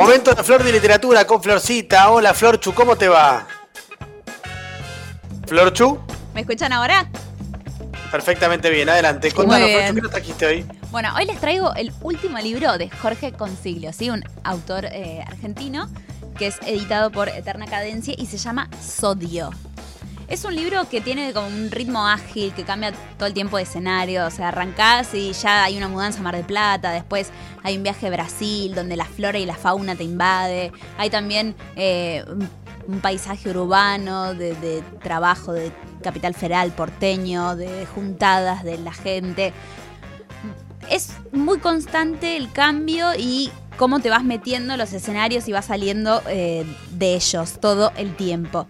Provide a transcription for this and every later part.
Momento de Flor de Literatura con Florcita. Hola Florchu, ¿cómo te va? Florchu. ¿Me escuchan ahora? Perfectamente bien, adelante. Contanos, Florchu, ¿qué nos trajiste hoy? Bueno, hoy les traigo el último libro de Jorge Consiglio, ¿sí? un autor eh, argentino que es editado por Eterna Cadencia y se llama Sodio. Es un libro que tiene como un ritmo ágil, que cambia todo el tiempo de escenario. O sea, arrancás y ya hay una mudanza a Mar del Plata, después hay un viaje a Brasil donde la flora y la fauna te invade. Hay también eh, un paisaje urbano de, trabajo de capital federal porteño, de juntadas de la gente. Es muy constante el cambio y cómo te vas metiendo en los escenarios y vas saliendo eh, de ellos todo el tiempo.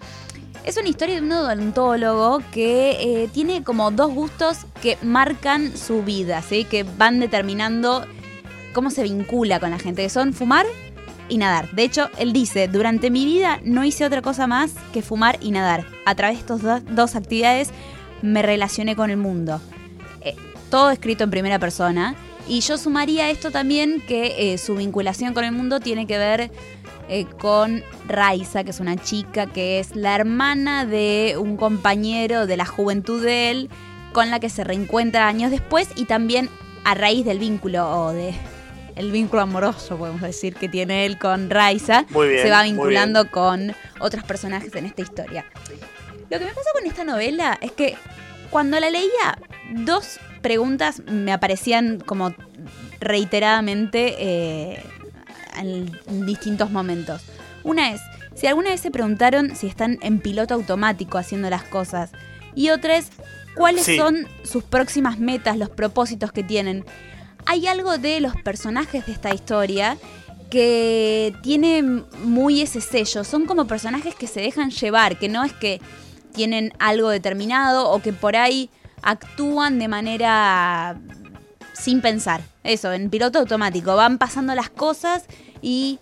Es una historia de un odontólogo que eh, tiene como dos gustos que marcan su vida, que van determinando cómo se vincula con la gente, que son fumar y nadar. De hecho, él dice, durante mi vida no hice otra cosa más que fumar y nadar. A través de estas dos, actividades me relacioné con el mundo. Eh, todo escrito en primera persona. Y yo sumaría esto también que eh, su vinculación con el mundo tiene que ver eh, con Raiza, que es una chica que es la hermana de un compañero de la juventud de él, con la que se reencuentra años después y también a raíz del vínculo o de el vínculo amoroso, podemos decir, que tiene él con Raiza, se va vinculando con otros personajes en esta historia. Lo que me pasa con esta novela es que cuando la leía, dos preguntas me aparecían como reiteradamente eh, en, distintos momentos. Una es, si alguna vez se preguntaron si están en piloto automático haciendo las cosas. Y otra es, ¿cuáles son sus próximas metas, los propósitos que tienen? Hay algo de los personajes de esta historia que tiene muy ese sello. Son como personajes que se dejan llevar, que no es que tienen algo determinado o que por ahí actúan de manera sin pensar. Eso, en piloto automático. Van pasando las cosas y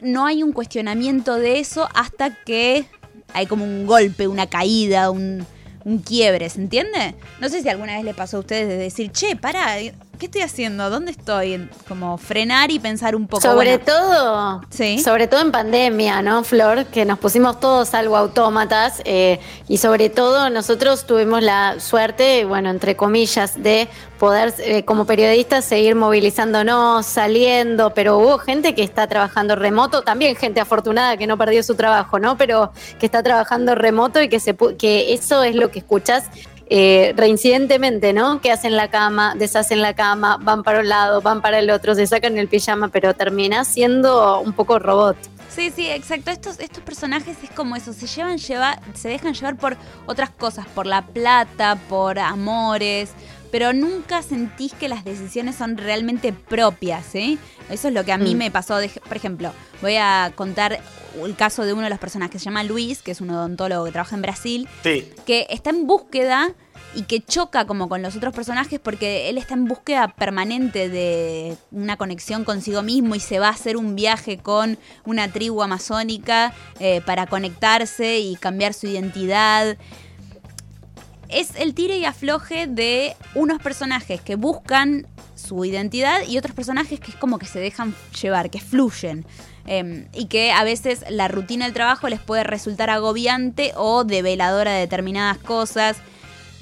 no hay un cuestionamiento de eso hasta que hay como un golpe, una caída, un, un quiebre, ¿se entiende? No sé si alguna vez le pasó a ustedes de decir, che, para, ¿qué estoy haciendo? ¿Dónde estoy? Como frenar y pensar un poco. Sobre todo, ¿Sí? sobre todo en pandemia, ¿no, Flor? Que nos pusimos todos algo autómatas eh, y sobre todo nosotros tuvimos la suerte, bueno, entre comillas, de poder eh, como periodistas seguir movilizándonos, saliendo, pero hubo gente que está trabajando remoto, también gente afortunada que no perdió su trabajo, ¿no? Pero que está trabajando remoto y que, se, que eso es lo que escuchas eh, reincidentemente, ¿no? Que hacen la cama, deshacen la cama, van para un lado, van para el otro, se sacan el pijama, pero termina siendo un poco robot. Sí, sí, exacto. Estos, estos personajes es como eso, se llevan, lleva, se dejan llevar por otras cosas, por la plata, por amores, pero nunca sentís que las decisiones son realmente propias, ¿sí? Eso es lo que a mí mm. me pasó. por ejemplo, voy a contar el caso de uno de los personajes que se llama Luis, que es un odontólogo que trabaja en Brasil, que está en búsqueda y que choca como con los otros personajes porque él está en búsqueda permanente de una conexión consigo mismo y se va a hacer un viaje con una tribu amazónica eh, para conectarse y cambiar su identidad es el tire y afloje de unos personajes que buscan su identidad y otros personajes que es como que se dejan llevar, que fluyen. Em, y que a veces la rutina del trabajo les puede resultar agobiante o develadora de determinadas cosas.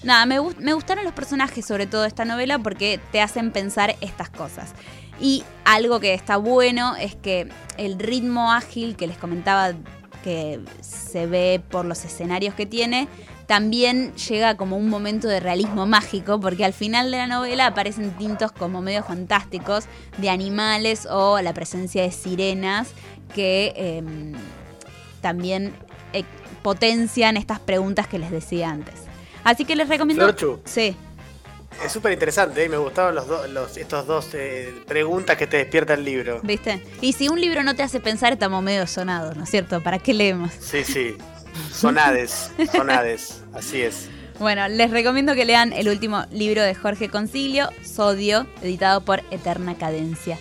Nada, me, me gustaron los personajes sobre todo de esta novela porque te hacen pensar estas cosas. Y algo que está bueno es que el ritmo ágil que les comentaba que se ve por los escenarios que tiene, también llega como un momento de realismo mágico, porque al final de la novela aparecen tintos como medio fantásticos de animales o la presencia de sirenas que em, también eh, potencian estas preguntas que les decía antes. Así que les recomiendo. Sí. Es súper interesante, ¿eh? me gustaron los, los estos dos eh, preguntas que te despierta el libro. ¿Viste? Y si un libro no te hace pensar, estamos medio sonados, ¿no es cierto? ¿Para qué leemos? Sí, sí. Sonades, sonades, así es. Bueno, les recomiendo que lean el último libro de Jorge Concilio, Sodio, editado por Eterna Cadencia.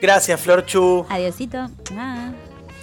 Gracias, Flor Chu. Adiosito. Ah.